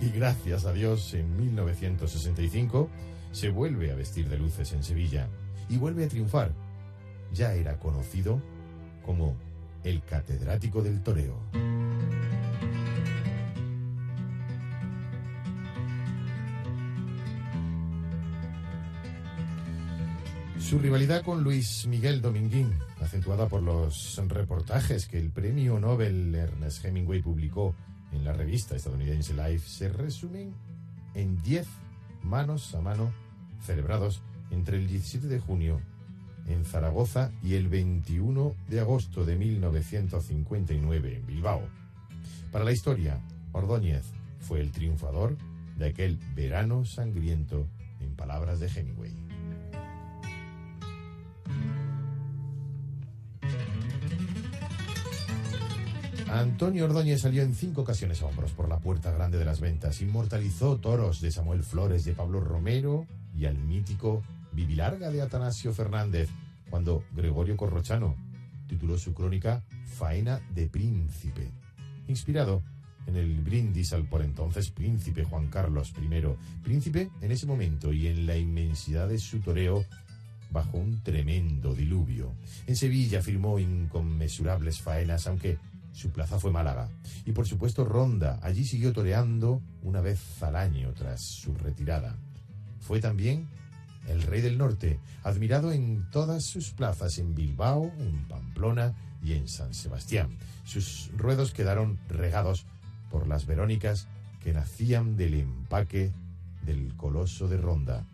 Y gracias a Dios, en 1965 se vuelve a vestir de luces en Sevilla y vuelve a triunfar. Ya era conocido como el catedrático del toreo. Su rivalidad con Luis Miguel Dominguín, acentuada por los reportajes que el premio Nobel Ernest Hemingway publicó en la revista estadounidense Life, se resumen en 10 manos a mano celebrados entre el 17 de junio en Zaragoza y el 21 de agosto de 1959 en Bilbao. Para la historia, Ordóñez fue el triunfador de aquel verano sangriento, en palabras de Hemingway. Antonio Ordóñez salió en cinco ocasiones a hombros por la puerta grande de las ventas. Inmortalizó toros de Samuel Flores, de Pablo Romero y al mítico Vivilarga de Atanasio Fernández, cuando Gregorio Corrochano tituló su crónica Faena de Príncipe, inspirado en el brindis al por entonces príncipe Juan Carlos I, príncipe en ese momento y en la inmensidad de su toreo bajo un tremendo diluvio. En Sevilla firmó inconmensurables faenas, aunque su plaza fue Málaga. Y por supuesto Ronda. Allí siguió toreando una vez al año tras su retirada. Fue también el rey del norte, admirado en todas sus plazas, en Bilbao, en Pamplona y en San Sebastián. Sus ruedos quedaron regados por las Verónicas que nacían del empaque del coloso de Ronda.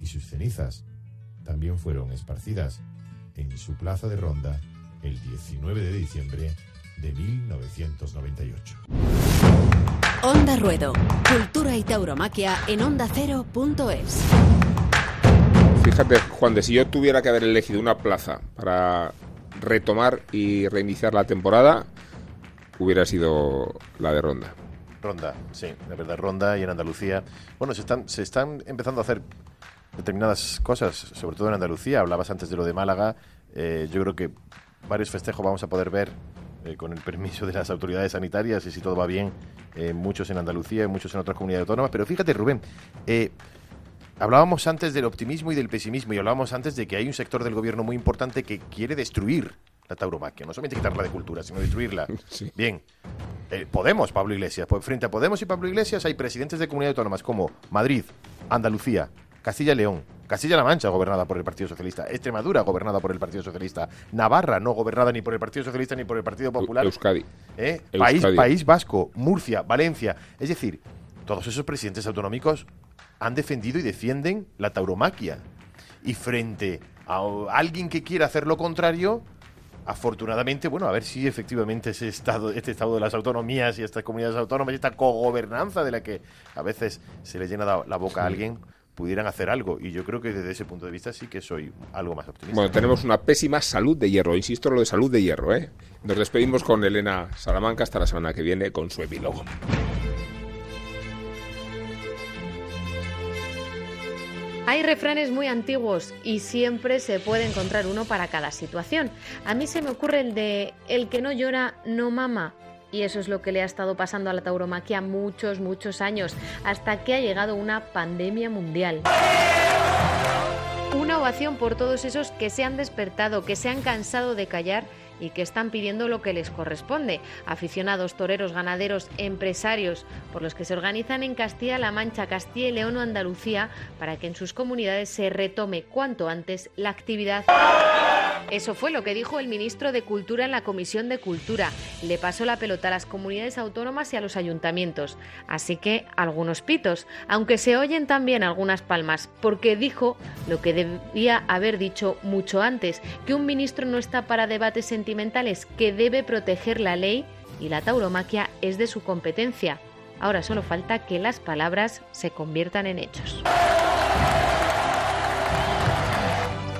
Y sus cenizas también fueron esparcidas en su plaza de Ronda el 19 de diciembre de 1998. Onda Ruedo. Cultura y tauromaquia en ondacero.es. Fíjate, Juan, de si yo tuviera que haber elegido una plaza para retomar y reiniciar la temporada, hubiera sido la de Ronda. Ronda, sí, la verdad, Ronda y en Andalucía. Bueno, se están, se están empezando a hacer determinadas cosas, sobre todo en Andalucía. Hablabas antes de lo de Málaga. Eh, yo creo que varios festejos vamos a poder ver eh, con el permiso de las autoridades sanitarias y si todo va bien, eh, muchos en Andalucía y muchos en otras comunidades autónomas. Pero fíjate, Rubén, hablábamos antes del optimismo y del pesimismo y hablábamos antes de que hay un sector del gobierno muy importante que quiere destruir la tauromaquia, no solamente quitarla de cultura, sino destruirla. Bien, Podemos, Pablo Iglesias. Pues frente a Podemos y Pablo Iglesias hay presidentes de comunidades autónomas como Madrid, Andalucía, Castilla y León, Castilla-La Mancha gobernada por el Partido Socialista, Extremadura gobernada por el Partido Socialista, Navarra no gobernada ni por el Partido Socialista ni por el Partido Popular, Euskadi, ¿Eh? País, País Vasco, Murcia, Valencia, es decir, todos esos presidentes autonómicos han defendido y defienden la tauromaquia. Y frente a alguien que quiera hacer lo contrario, afortunadamente, bueno, a ver si efectivamente ese estado, este estado de las autonomías y estas comunidades autónomas y esta cogobernanza de la que a veces se le llena la boca a alguien, pudieran hacer algo. Y yo creo que desde ese punto de vista sí que soy algo más optimista. Bueno, tenemos una pésima salud de hierro, insisto en lo de salud de hierro, ¿eh? Nos despedimos con Elena Salamanca hasta la semana que viene con su epílogo. Hay refranes muy antiguos y siempre se puede encontrar uno para cada situación. A mí se me ocurre el de el que no llora no mama. Y eso es lo que le ha estado pasando a la tauromaquia muchos, muchos años, hasta que ha llegado una pandemia mundial. Una ovación por todos esos que se han despertado, que se han cansado de callar y que están pidiendo lo que les corresponde. Aficionados, toreros, ganaderos, empresarios, por los que se organizan en Castilla-La Mancha, Castilla y León o Andalucía para que en sus comunidades se retome cuanto antes la actividad. Eso fue lo que dijo el ministro de Cultura en la Comisión de Cultura. Le pasó la pelota a las comunidades autónomas y a los ayuntamientos. Así que algunos pitos, aunque se oyen también algunas palmas, porque dijo lo que debía haber dicho mucho antes, que un ministro no está para debates que debe proteger la ley y la tauromaquia es de su competencia. Ahora solo falta que las palabras se conviertan en hechos.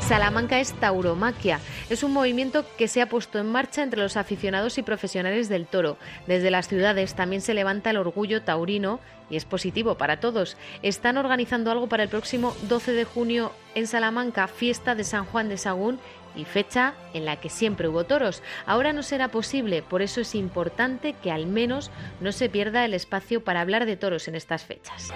Salamanca es tauromaquia. Es un movimiento que se ha puesto en marcha entre los aficionados y profesionales del toro. Desde las ciudades también se levanta el orgullo taurino y es positivo para todos. Están organizando algo para el próximo 12 de junio en Salamanca, fiesta de San Juan de Sagún y fecha en la que siempre hubo toros. Ahora no será posible, por eso es importante que al menos no se pierda el espacio para hablar de toros en estas fechas.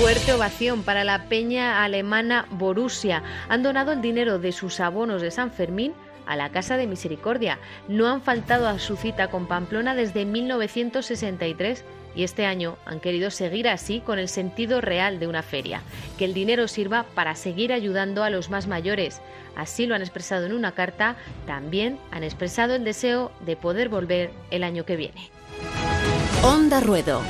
Fuerte ovación para la peña alemana Borussia. Han donado el dinero de sus abonos de San Fermín a la Casa de Misericordia. No han faltado a su cita con Pamplona desde 1963 y este año han querido seguir así con el sentido real de una feria, que el dinero sirva para seguir ayudando a los más mayores. Así lo han expresado en una carta, también han expresado el deseo de poder volver el año que viene. Onda Ruedo.